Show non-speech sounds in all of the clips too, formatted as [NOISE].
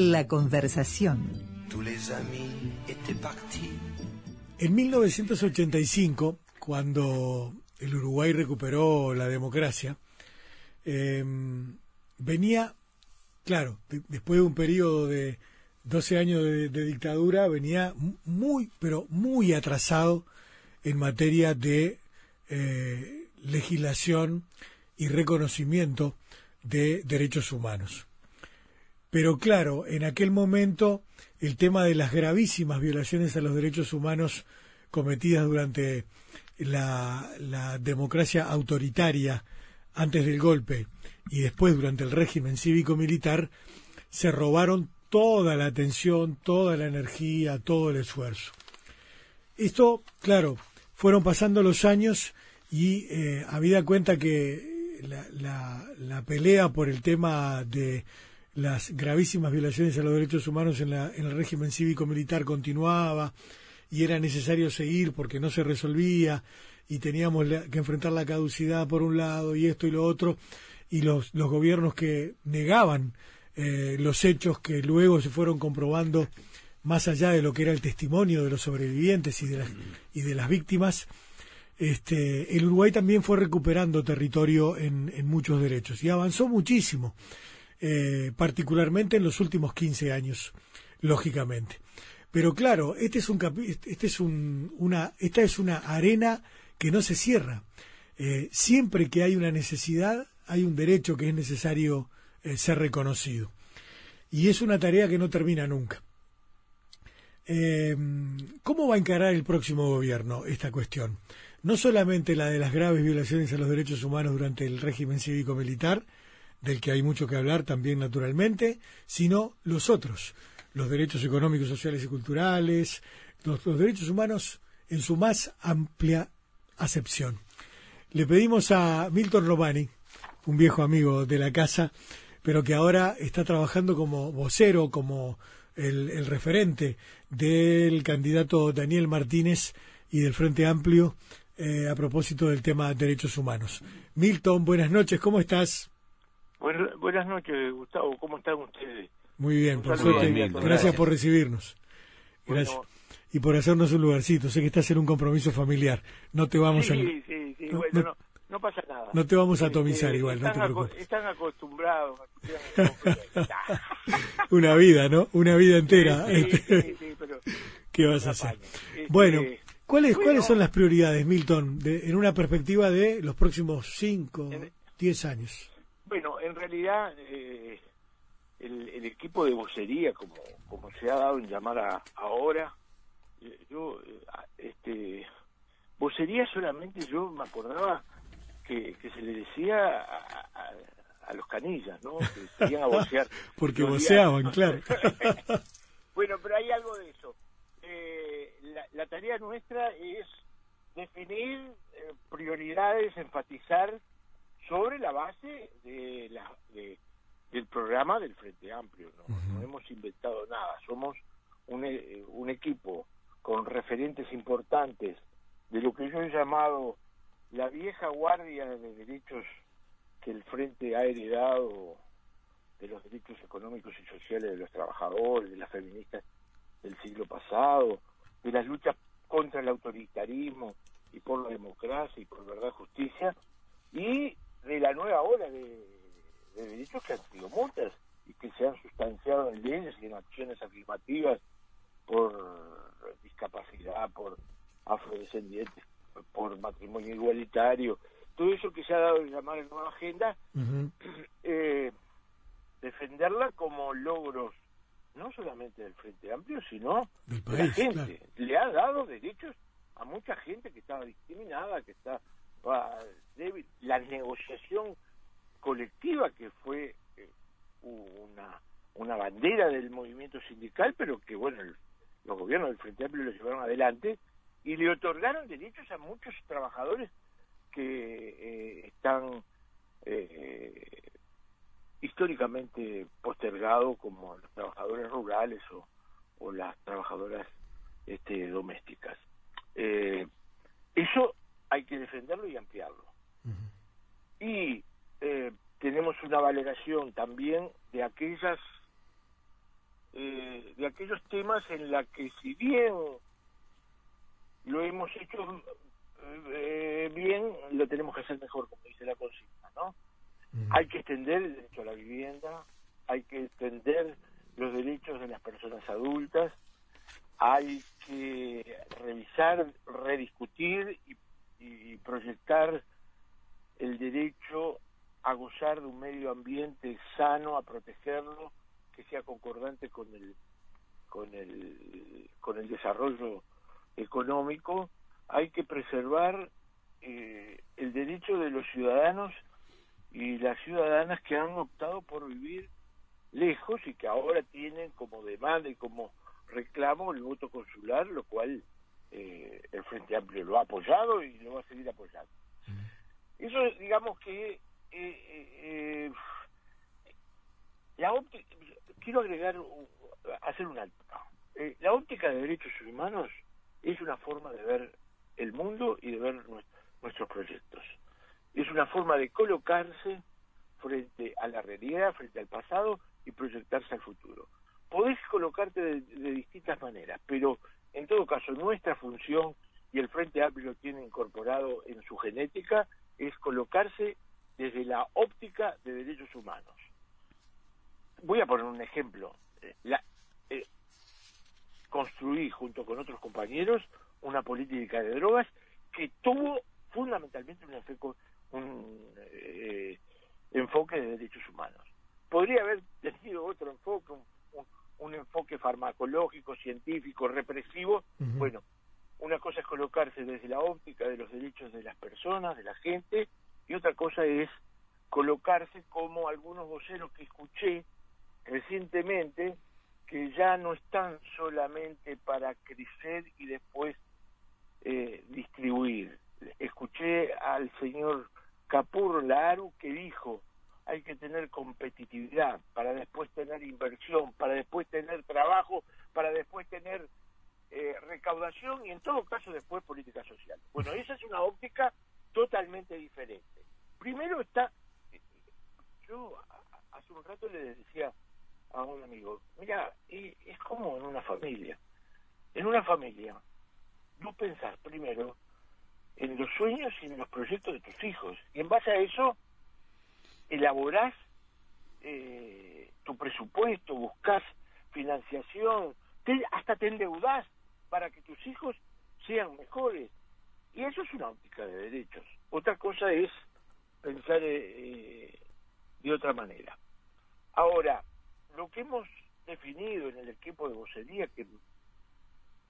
La conversación. En 1985, cuando el Uruguay recuperó la democracia, em, venía, claro, después de un periodo de 12 años de, dictadura, venía muy, pero muy atrasado en materia de eh, legislación y reconocimiento de derechos humanos. Pero claro, en aquel momento el tema de las gravísimas violaciones a los derechos humanos cometidas durante la, democracia autoritaria antes del golpe y después durante el régimen cívico-militar se robaron toda la atención, toda la energía, todo el esfuerzo. Esto, claro, fueron pasando los años y eh, habida cuenta que la, pelea por el tema de las gravísimas violaciones a los derechos humanos en, la, en el régimen cívico-militar continuaba y era necesario seguir porque no se resolvía y teníamos que enfrentar la caducidad por un lado y esto y lo otro y los, los gobiernos que negaban eh, los hechos que luego se fueron comprobando más allá de lo que era el testimonio de los sobrevivientes y de las, y de las víctimas, este, el Uruguay también fue recuperando territorio en, en muchos derechos y avanzó muchísimo, eh, particularmente en los últimos 15 años, lógicamente. Pero claro, este es un, este es un, una, esta es una arena que no se cierra. Eh, siempre que hay una necesidad, hay un derecho que es necesario eh, ser reconocido. Y es una tarea que no termina nunca. Eh, ¿Cómo va a encarar el próximo gobierno esta cuestión? No solamente la de las graves violaciones a los derechos humanos durante el régimen cívico-militar, del que hay mucho que hablar también naturalmente, sino los otros, los derechos económicos, sociales y culturales, los, derechos humanos en su más amplia acepción. Le pedimos a Milton Romani, un viejo amigo de la casa, pero que ahora está trabajando como vocero, como el, referente del candidato Daniel Martínez y del Frente Amplio eh, a propósito del tema de derechos humanos. Milton, buenas noches, ¿cómo estás? Buenas, noches, Gustavo, ¿cómo están ustedes? Muy bien, por suerte, gracias, por recibirnos. Gracias. y por hacernos un lugarcito. Sé que estás en un compromiso familiar. No te vamos a. Sí, sí, sí. bueno, no pasa nada. No te vamos a atomizar igual, no te preocupes. están acostumbrados. [LAUGHS] [LAUGHS] Una vida, ¿no? Una vida entera. Este. [LAUGHS] ¿Qué vas a hacer? Este, bueno, ¿cuáles, ¿cuáles son las prioridades, Milton, de, en una perspectiva de los próximos 5, 10 años? En realidad eh, el, equipo de vocería, como, como se ha dado en llamar ahora, eh, yo, eh, este, vocería solamente yo me acordaba que, se le decía a, los canillas, ¿no? Que salían a vocear. [LAUGHS] Porque voceaban, claro. [LAUGHS] bueno, pero hay algo de eso. Eh, la, tarea nuestra es definir eh, prioridades, enfatizar sobre la base de la, del programa del Frente Amplio. ¿no? no hemos inventado nada, somos un, eh, un equipo con referentes importantes de lo que yo he llamado la vieja guardia de derechos que el Frente ha heredado de los derechos económicos y sociales de los trabajadores, de las feministas del siglo pasado, de las luchas contra el autoritarismo y por la democracia y por verdad y justicia, y de la nueva ola de, derechos que han sido muchas y que se han sustanciado en leyes y en acciones afirmativas por discapacidad, por afrodescendientes, por matrimonio igualitario, todo eso que se ha dado en llamar en nueva agenda, [CLEARS THROAT] eh, defenderla como logros no solamente del Frente Amplio, sino de la gente. Le ha dado derechos a mucha gente que estaba discriminada, que está débil. La negociación colectiva que fue eh, una, una bandera del movimiento sindical, pero que, bueno, los gobiernos del Frente Amplio lo llevaron adelante y le otorgaron derechos a muchos trabajadores que eh, están eh, históricamente postergados como los trabajadores rurales o, las trabajadoras este, domésticas. Eh, eso hay que defenderlo y ampliarlo. Y tenemos una valoración también de aquellas eh, de aquellos temas en la que si bien lo hemos hecho eh, bien, lo tenemos que hacer mejor, como dice la consigna, ¿no? Hay que extender el derecho a la vivienda, hay que extender los derechos de las personas adultas, hay que revisar, rediscutir y, y proyectar el derecho a gozar de un medio ambiente sano, a protegerlo, que sea concordante con el con el con el desarrollo económico, hay que preservar eh, el derecho de los ciudadanos y las ciudadanas que han optado por vivir lejos y que ahora tienen como demanda y como reclamo el voto consular, lo cual eh, el Frente Amplio lo ha apoyado y lo va a seguir apoyando. Eso, digamos que eh, eh, la óptica, quiero agregar, hacer un alto. la óptica de derechos humanos es una forma de ver el mundo y de ver nuestros proyectos. Es una forma de colocarse frente a la realidad, frente al pasado y proyectarse al futuro. Podés colocarte de, distintas maneras, pero en todo caso nuestra función, y el Frente Amplio tiene incorporado en su genética, es colocarse desde la óptica de derechos humanos. Voy a poner un ejemplo. Eh, la, eh, construí junto con otros compañeros una política de drogas que tuvo fundamentalmente un, enfoque, un eh, enfoque de derechos humanos. Podría haber tenido otro enfoque, un, enfoque farmacológico, científico, represivo. Bueno, una cosa es colocarse desde la óptica de los derechos de las personas, de la gente, y otra cosa es colocarse como algunos voceros que escuché recientemente que ya no están solamente para crecer y después eh, distribuir. Escuché al señor Capur Laru que dijo hay que tener competitividad para después tener inversión, para después tener trabajo, para después tener eh, recaudación y en todo caso después política social. Bueno, esa es una óptica totalmente diferente. Primero está, yo hace un rato le decía a un amigo, mira, es como en una familia. En una familia, no pensás primero en los sueños y en los proyectos de tus hijos. Y en base a eso, elaborás eh, tu presupuesto, buscas financiación, hasta te endeudás para que tus hijos sean mejores. Y eso es una óptica de derechos. Otra cosa es pensar eh, de otra manera. Ahora, lo que hemos definido en el equipo de vocería, que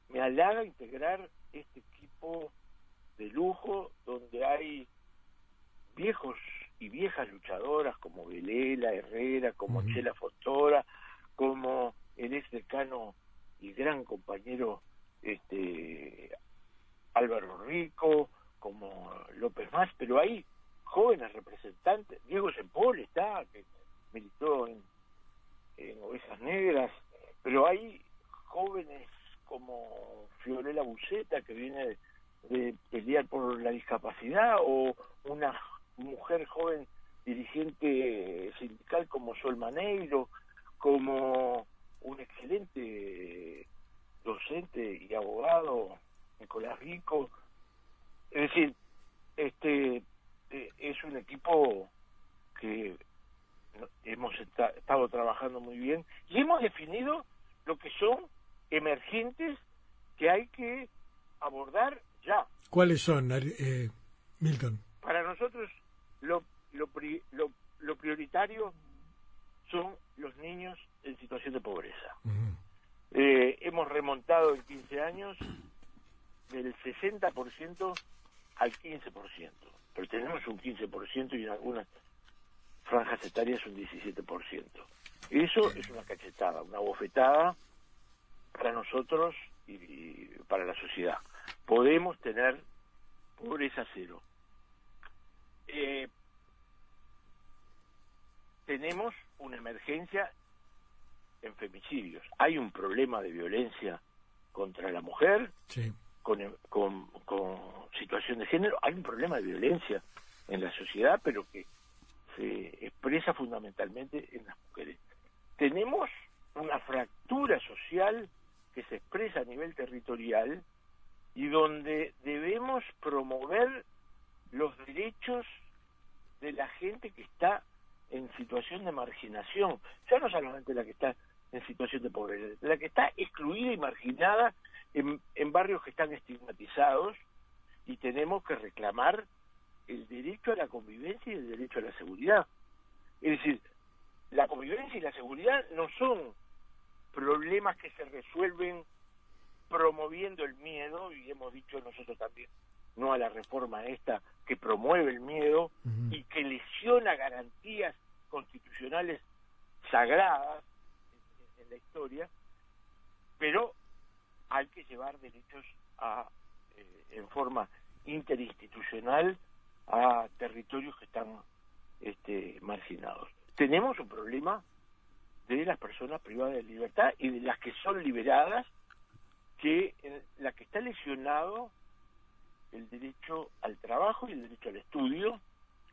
me halaga integrar este equipo de lujo donde hay viejos y viejas luchadoras como Velela, Herrera, como Chela Fotora, como el ex decano y gran compañero este Álvaro Rico, como López Más, pero hay jóvenes representantes, Diego Sempol está, que militó en, en Ovejas Negras, pero hay jóvenes como Fiorella Buceta, que viene de, pelear por la discapacidad, o una mujer joven dirigente sindical como Sol Maneiro, como un excelente docente y abogado, Nicolás Rico. Es decir, este eh, es un equipo que hemos estado trabajando muy bien y hemos definido lo que son emergentes que hay que abordar ya. ¿Cuáles son, eh, Milton? Para nosotros lo, lo, lo, prioritario son los niños en situación de pobreza. Eh, hemos remontado en 15 años del 60% al 15%, pero tenemos un 15% y en algunas franjas etarias un 17%. Eso es una cachetada, una bofetada para nosotros y, para la sociedad. Podemos tener pobreza cero. Eh, tenemos una emergencia en femicidios. Hay un problema de violencia contra la mujer, con, con, con situación de género. Hay un problema de violencia en la sociedad, pero que se expresa fundamentalmente en las mujeres. Tenemos una fractura social que se expresa a nivel territorial y donde debemos promover los derechos de la gente que está en situación de marginación, ya no solamente la que está en situación de pobreza, la que está excluida y marginada en, en barrios que están estigmatizados y tenemos que reclamar el derecho a la convivencia y el derecho a la seguridad. Es decir, la convivencia y la seguridad no son problemas que se resuelven promoviendo el miedo, y hemos dicho nosotros también, no a la reforma esta que promueve el miedo y que lesiona garantías constitucionales sagradas en, la historia, pero hay que llevar derechos a, eh, en forma interinstitucional a territorios que están este, marginados. Tenemos un problema de las personas privadas de libertad y de las que son liberadas, que la que está lesionado el derecho al trabajo y el derecho al estudio,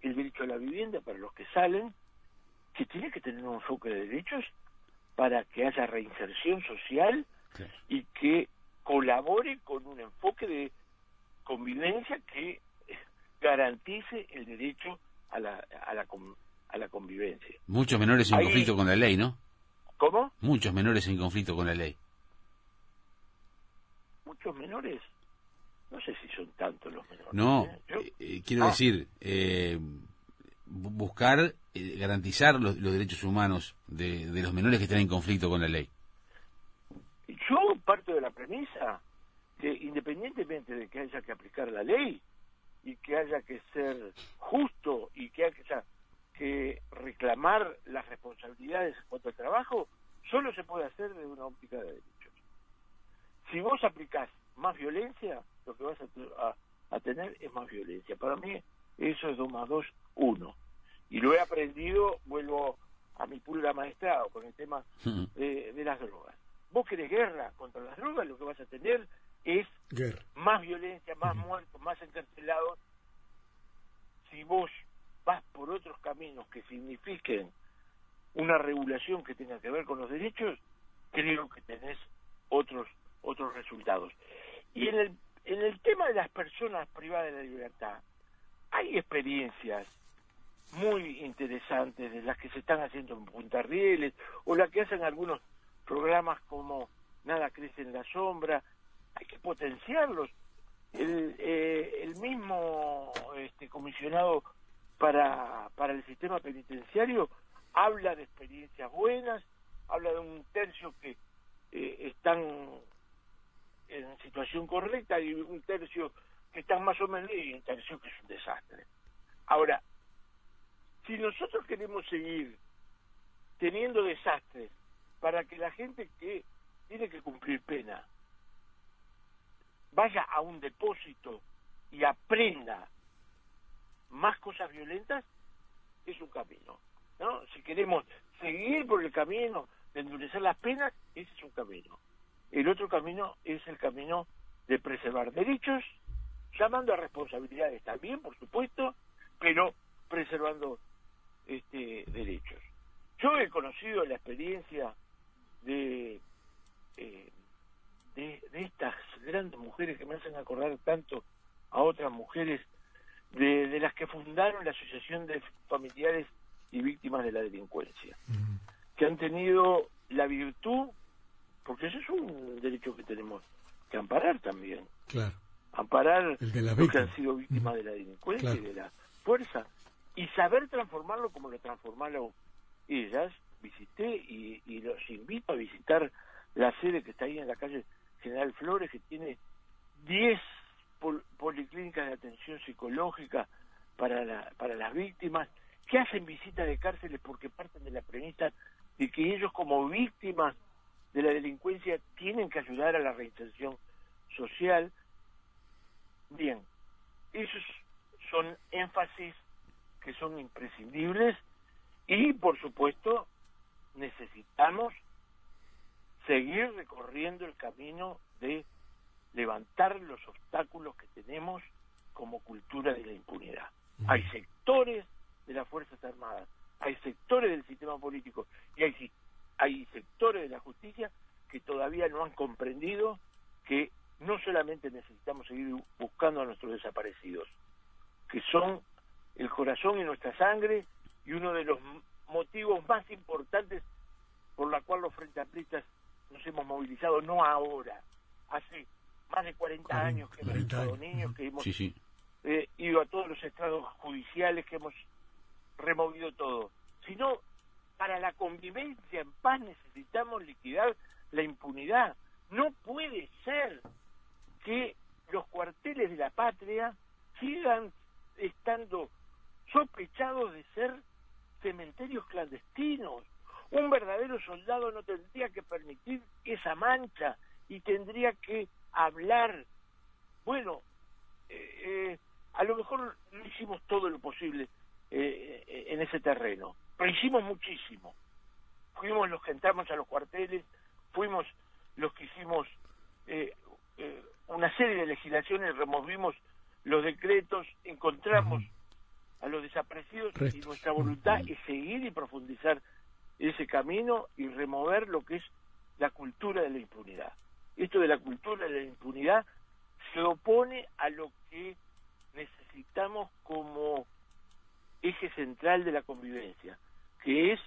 el derecho a la vivienda para los que salen, que tiene que tener un enfoque de derechos para que haya reinserción social y que colabore con un enfoque de convivencia que garantice el derecho a la, a la, a la convivencia. Muchos menores en conflicto con la ley, ¿no? ¿Cómo? Muchos menores en conflicto con la ley. Muchos menores. No sé si son tantos los menores. No, ¿eh? Eh, eh, quiero ah. decir, buscar garantizar los, derechos humanos de, de los menores que están en conflicto con la ley. Yo parto de la premisa que independientemente de que haya que aplicar la ley y que haya que ser justo y que haya que reclamar las responsabilidades en cuanto al trabajo, solo se puede hacer desde una óptica de derechos. Si vos aplicás más violencia, lo que vas a, tener es más violencia. Para mí eso es 2 más 2, 1. Y lo he aprendido, vuelvo a mi pulga maestrado con el tema de, de las drogas. Vos querés guerra contra las drogas, lo que vas a tener es más violencia, más muertos, más encarcelados. Si vos vas por otros caminos que signifiquen una regulación que tenga que ver con los derechos, creo que tenés otros otros resultados. Y en el en el tema de las personas privadas de la libertad, hay experiencias muy interesantes de las que se están haciendo en Punta Rieles o las que hacen algunos programas como Nada crece en la sombra, hay que potenciarlos. El, eh, el mismo este, comisionado para, para el sistema penitenciario habla de experiencias buenas, habla de un tercio que eh, están en situación correcta y un tercio que están más o menos y un tercio que es un desastre. Ahora, si nosotros queremos seguir teniendo desastres para que la gente que tiene que cumplir pena vaya a un depósito y aprenda más cosas violentas, es un camino. ¿no? Si queremos seguir por el camino de endurecer las penas, ese es un camino. El otro camino es el camino de preservar derechos, llamando a responsabilidades también, por supuesto, pero preservando este derechos. Yo he conocido la experiencia de eh, de, estas grandes mujeres que me hacen acordar tanto a otras mujeres de, de las que fundaron la Asociación de Familiares y Víctimas de la Delincuencia, que han tenido la virtud, porque eso es un derecho que tenemos que amparar también. Claro. Amparar los que han sido víctimas de la delincuencia y de la fuerza, y saber transformarlo como lo transformaron ellas. Visité y, y los invito a visitar la sede que está ahí en la calle General Flores, que tiene 10 policlínicas de atención psicológica para, la, para las víctimas, que hacen visitas de cárceles porque parten de la premisa de que ellos como víctimas de la delincuencia tienen que ayudar a la reinserción social. Bien, esos son énfasis que son imprescindibles y por supuesto necesitamos seguir recorriendo el camino de levantar los obstáculos que tenemos como cultura de la impunidad. Hay sectores de las Fuerzas Armadas, hay sectores del sistema político y hay hay sectores de la justicia que todavía no han comprendido que no solamente necesitamos seguir buscando a nuestros desaparecidos, que son el corazón y nuestra sangre y uno de los motivos más importantes por la cual los Frente Amplistas nos hemos movilizado, no ahora, hace más de 40, años que hemos estado niños, que hemos eh, ido a todos los estados judiciales, que hemos removido todo, sino para la convivencia en paz necesitamos liquidar la impunidad. No puede ser que los cuarteles de la patria sigan estando sospechados de ser cementerios clandestinos. Un verdadero soldado no tendría que permitir esa mancha y tendría que hablar. Bueno, eh, eh, a lo mejor no hicimos todo lo posible eh, en ese terreno, pero hicimos muchísimo. Fuimos los que entramos a los cuarteles, fuimos los que hicimos una serie de legislaciones, removimos los decretos, encontramos a los desaparecidos y nuestra voluntad es seguir y profundizar ese camino y remover lo que es la cultura de la impunidad. Esto de la cultura de la impunidad se opone a lo que necesitamos como eje central de la convivencia, que es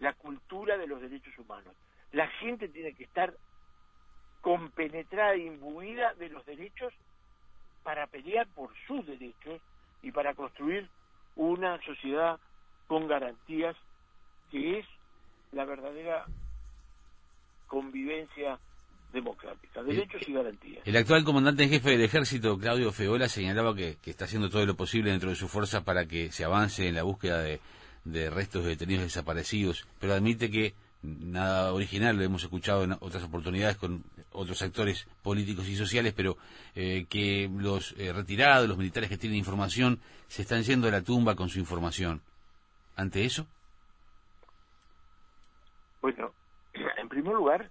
la cultura de los derechos humanos. La gente tiene que estar compenetrada imbuida de los derechos para pelear por sus derechos y para construir una sociedad con garantías que es la verdadera convivencia democrática, derechos y garantías. El actual comandante en jefe del ejército, Claudio Feola, señalaba que, está haciendo todo lo posible dentro de su fuerza para que se avance en la búsqueda de, de restos de detenidos desaparecidos, pero admite que nada original, lo hemos escuchado en otras oportunidades con otros actores políticos y sociales, pero eh, que los eh, retirados, los militares que tienen información, se están yendo a la tumba con su información. ¿Ante eso? Bueno, [CLEARS THROAT] en primer lugar,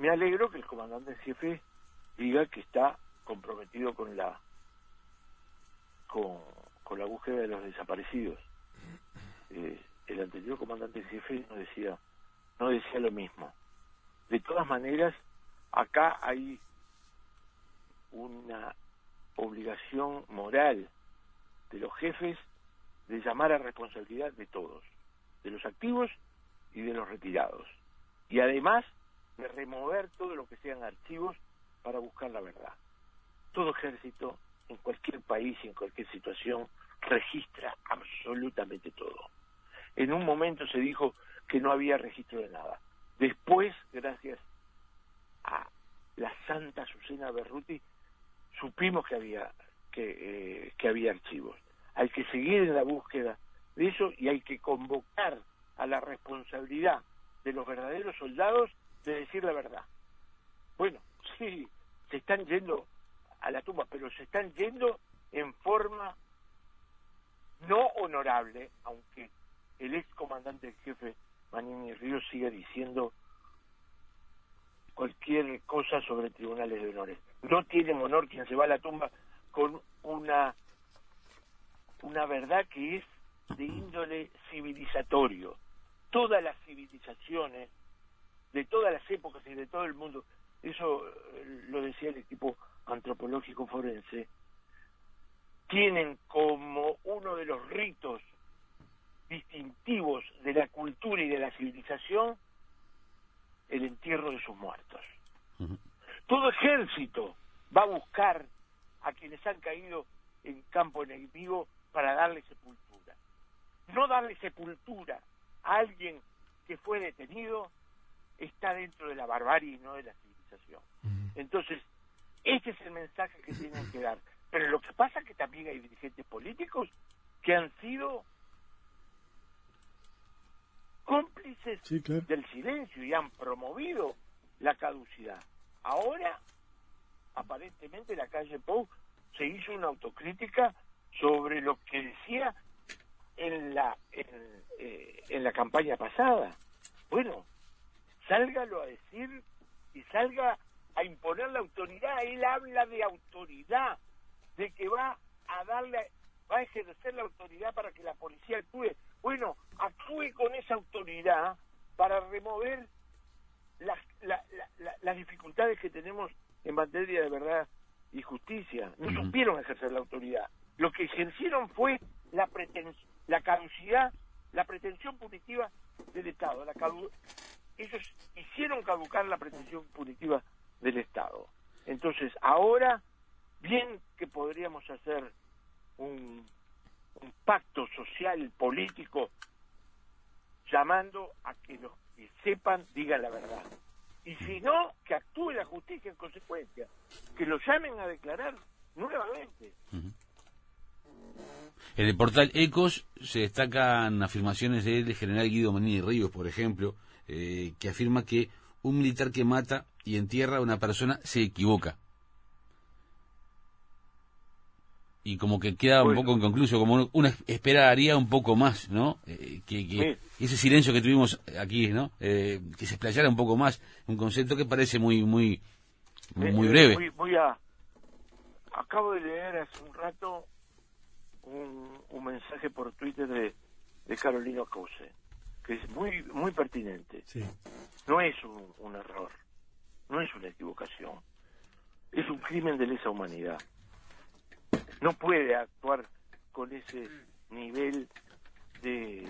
me alegro que el comandante en jefe diga que está comprometido con la con, la búsqueda de los desaparecidos. Eh, el anterior comandante en jefe nos decía no decía lo mismo. De todas maneras, acá hay una obligación moral de los jefes de llamar a responsabilidad de todos, de los activos y de los retirados. Y además de remover todo lo que sean archivos para buscar la verdad. Todo ejército, en cualquier país y en cualquier situación, registra absolutamente todo. En un momento se dijo que no había registro de nada. Después, gracias a la santa Susana Berruti, supimos que había que, eh, que había archivos. Hay que seguir en la búsqueda de eso y hay que convocar a la responsabilidad de los verdaderos soldados de decir la verdad. Bueno, [LAUGHS] sí, se están yendo a la tumba, pero se están yendo en forma no honorable, aunque el ex comandante jefe Manini Ríos sigue diciendo cualquier cosa sobre tribunales de honores. No tiene honor quien se va a la tumba con una, una verdad que es de índole civilizatorio. Todas las civilizaciones, de todas las épocas y de todo el mundo, eso eh, lo decía el equipo antropológico forense, tienen como uno de los ritos distintivos de la cultura y de la civilización el entierro de sus muertos. Todo ejército va a buscar a quienes han caído en campo enemigo para darle sepultura. No darle sepultura a alguien que fue detenido está dentro de la barbarie y no de la civilización. Entonces, este es el mensaje que tienen que dar. Pero lo que pasa es que también hay dirigentes políticos que han sido cómplices del silencio y han promovido la caducidad. Ahora, aparentemente, la calle Pou se hizo una autocrítica sobre lo que decía en la en, eh, en la campaña pasada. Bueno, sálgalo a decir y salga a imponer la autoridad. Él habla de autoridad, de que va a darle, va a ejercer la autoridad para que la policía actúe. Bueno, actúe con esa autoridad para remover las, las dificultades que tenemos en materia de verdad y justicia. No supieron ejercer la autoridad. Lo que ejercieron fue la la caducidad, la pretensión punitiva del Estado. La Ellos hicieron caducar la pretensión punitiva del Estado. Entonces, ahora, bien que podríamos hacer un, pacto social, político, llamando a que los que sepan digan la verdad. Y si no, que actúe la justicia en consecuencia, que lo llamen a declarar nuevamente. En el portal Ecos se destacan afirmaciones del general Guido Manini Ríos, por ejemplo, eh, que afirma que un militar que mata y entierra a una persona se equivoca. Y como que queda un poco inconcluso, como uno, esperaría un poco más, ¿no? Eh, que, ese silencio que tuvimos aquí, ¿no? Eh, que se explayara un poco más, un concepto que parece muy, muy, muy, breve. Voy, a, acabo de leer hace un rato un, un mensaje por Twitter de, de Carolina Cause, que es muy, muy pertinente. No es un, un error, no es una equivocación, es un crimen de lesa humanidad. No puede actuar con ese nivel de,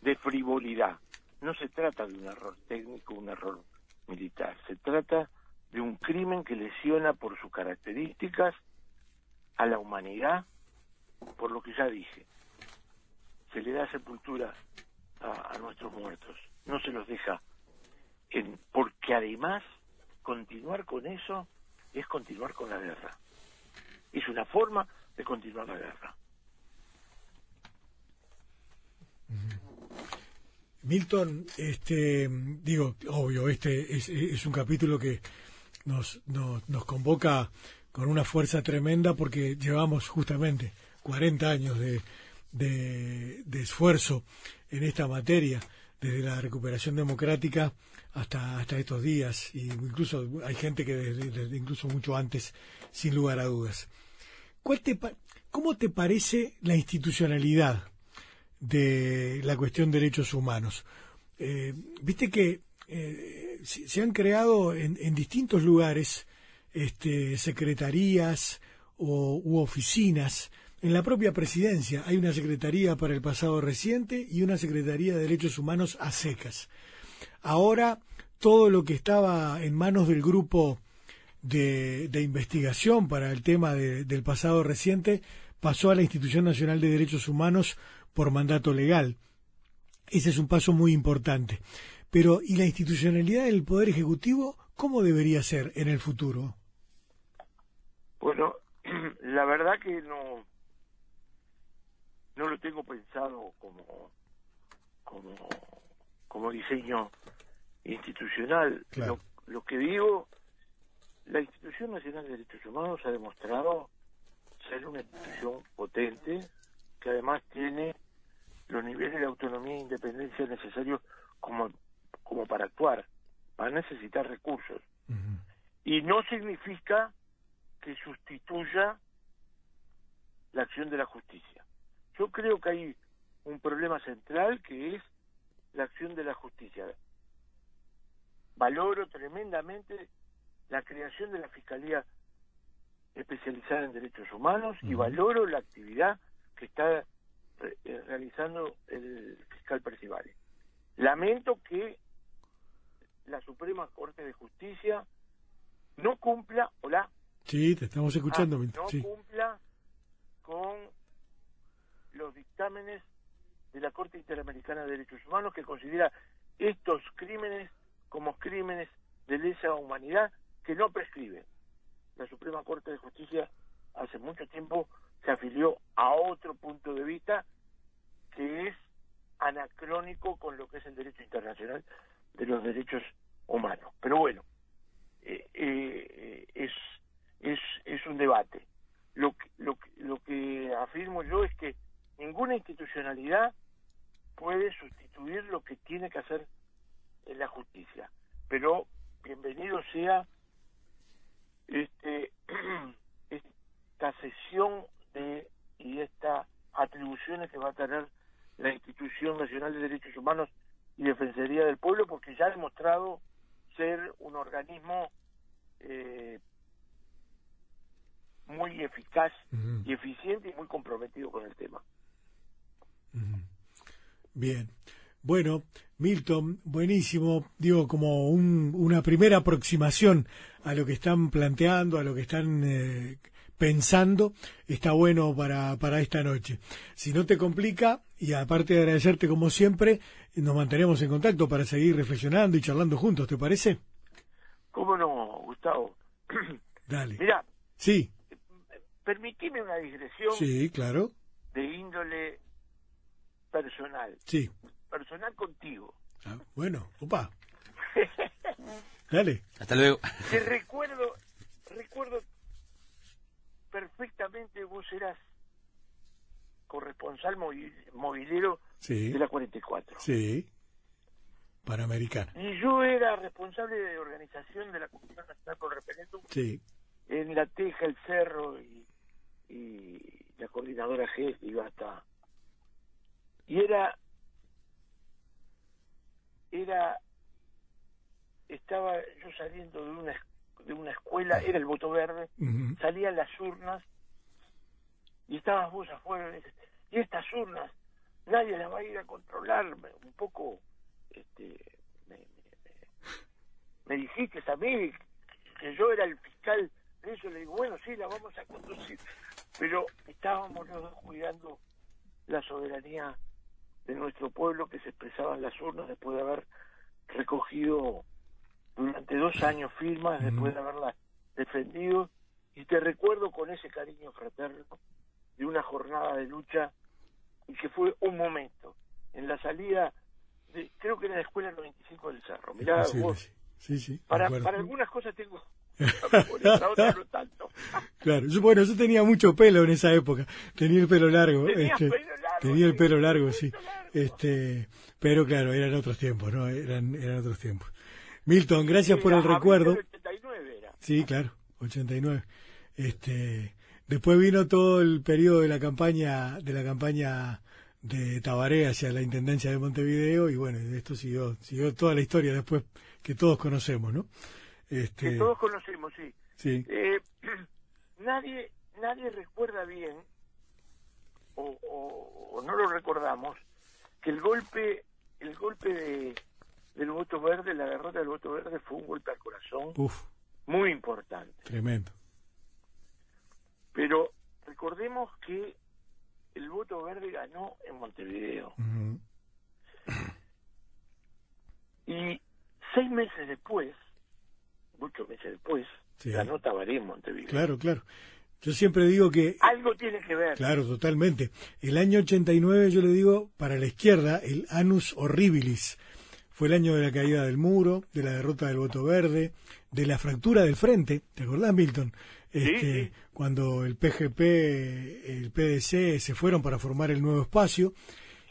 de frivolidad. No se trata de un error técnico, un error militar. Se trata de un crimen que lesiona por sus características a la humanidad, por lo que ya dije. Se le da sepultura a, nuestros muertos, no se los deja. En, porque además, continuar con eso es continuar con la guerra. Es una forma de continuar la guerra. Milton, este, digo, obvio, este es, un capítulo que nos, nos, convoca con una fuerza tremenda porque llevamos justamente 40 años de, de, esfuerzo en esta materia, desde la recuperación democrática hasta, hasta estos días, y incluso hay gente que desde, incluso mucho antes, sin lugar a dudas. ¿Cuál te, ¿Cómo te parece la institucionalidad de la cuestión de derechos humanos. Eh, viste que eh, se, han creado en, distintos lugares este, secretarías o, u oficinas. En la propia presidencia hay una secretaría para el pasado reciente y una secretaría de derechos humanos a secas. Ahora todo lo que estaba en manos del grupo de, investigación para el tema del pasado reciente pasó a la Institución Nacional de Derechos Humanos por mandato legal. Ese es un paso muy importante. Pero, ¿y la institucionalidad del Poder Ejecutivo cómo debería ser en el futuro? Bueno, [CLEARS THROAT] la verdad que no no lo tengo pensado como como como diseño institucional. Lo, lo que digo, la Institución Nacional de Derechos Humanos ha demostrado ser una institución potente que además tiene los niveles de autonomía e independencia necesarios como, como para actuar. Va a necesitar recursos. Y no significa que sustituya la acción de la justicia. Yo creo que hay un problema central que es la acción de la justicia. Valoro tremendamente la creación de la Fiscalía especializada en derechos humanos y valoro la actividad que está eh, realizando el fiscal Percivale. Lamento que la Suprema Corte de Justicia no cumpla, hola. Sí, te estamos escuchando. Ah, no cumpla con los dictámenes de la Corte Interamericana de Derechos Humanos que considera estos crímenes como crímenes de lesa humanidad que no prescriben. La Suprema Corte de Justicia hace mucho tiempo se afilió a otro punto de vista que es anacrónico con lo que es el derecho internacional de los derechos humanos. Pero bueno, eh, eh, es, es, es un debate. Lo que, lo, lo que afirmo yo es que ninguna puede sustituir lo que tiene que hacer en la justicia. Pero bienvenido sea este [CLEARS THROAT] esta sesión de y estas atribuciones que va a tener la Institución Nacional de Derechos Humanos y Defensoría del Pueblo porque ya ha demostrado ser un organismo eh, muy eficaz y eficiente y muy comprometido con el tema. Bien. Bueno, Milton, buenísimo. Digo, como un- una primera aproximación a lo que están planteando, a lo que están eh, pensando, está bueno para, para esta noche. Si no te complica, y aparte de agradecerte como siempre, nos mantenemos en contacto para seguir reflexionando y charlando juntos, ¿te parece? ¿Cómo no, Gustavo? [CLEARS THROAT] Dale. Mira, Sí, permitime una digresión sí, claro. de índole personal, Sí. personal contigo. Ah, bueno, opa. [LAUGHS] Dale. Hasta luego. Te recuerdo, recuerdo perfectamente vos eras corresponsal movi- movilero Sí, de la 44. sí. Panamericana. Y yo era responsable de organización de la Comisión Nacional por el Referéndum Sí. en La Teja, El Cerro y, y la coordinadora G iba hasta... Y era... Era... Estaba yo saliendo de una, de una escuela, era el voto verde, Ujú. salían las urnas y estabas vos afuera y dices, y estas urnas nadie las va a ir a controlar Me- un poco este me, me- me dijiste a mí que yo era el fiscal de eso le digo bueno sí la vamos a conducir pero estábamos los dos cuidando la soberanía de nuestro pueblo que se expresaba en las urnas después de haber recogido durante dos años firmas después de haberlas defendido. Y te recuerdo con ese cariño fraterno de una jornada de lucha y que fue un momento en la salida de, creo que era la escuela 95 del Cerro. Mirá Es. posible, vos. Sí. Para, para algunas cosas tengo [LAUGHS] para otras no tanto. Claro, yo, bueno, yo tenía mucho pelo en esa época, tenía el pelo largo, este, pelo tenía el pelo largo, sí, este, pero claro, eran otros tiempos, ¿no? Eran, eran otros tiempos. Milton, gracias por el recuerdo. 89 era Sí, claro, 89. Este, después vino todo el periodo de la campaña, de la campaña de Tabaré hacia la Intendencia de Montevideo y bueno, esto siguió, siguió toda la historia después que todos conocemos, ¿no? Este, que todos conocemos sí sí, Eh, [CLEARS THROAT] nadie nadie recuerda bien o, o- o no lo recordamos que el golpe el golpe de, del voto verde la derrota del voto verde fue un golpe al corazón uf, muy importante tremendo. pero recordemos que el voto verde ganó en Montevideo y seis meses después muchos meses después Sí. ganó Tabaré en Montevideo Claro, claro. Yo siempre digo que algo tiene que ver Claro, totalmente. El año 89, yo le digo, para la izquierda, el annus horribilis. Fue el año de la caída del muro, de la derrota del voto verde, de la fractura del frente. ¿Te acordás, Milton? Este, sí. Cuando el PGP, el PDC se fueron para formar el nuevo espacio.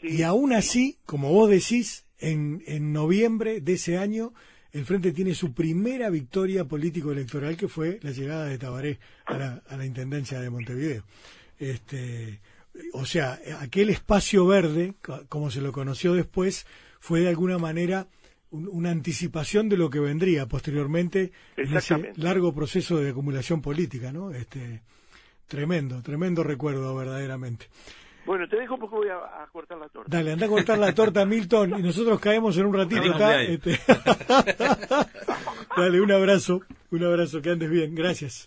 Sí. Y aún así, como vos decís, en, en noviembre de ese año, el Frente tiene su primera victoria político-electoral, que fue la llegada de Tabaré a la, a la Intendencia de Montevideo. Este, o sea, aquel espacio verde, co- como se lo conoció después, fue de alguna manera un- una anticipación de lo que vendría posteriormente en ese largo proceso de acumulación política, ¿no? Este, tremendo, tremendo recuerdo verdaderamente. Bueno, te dejo porque voy a, a cortar la torta. Dale, anda a cortar la torta, [LAUGHS] Milton, y nosotros caemos en un ratito acá. este. [LAUGHS] Dale, un abrazo, un abrazo, que andes bien, gracias.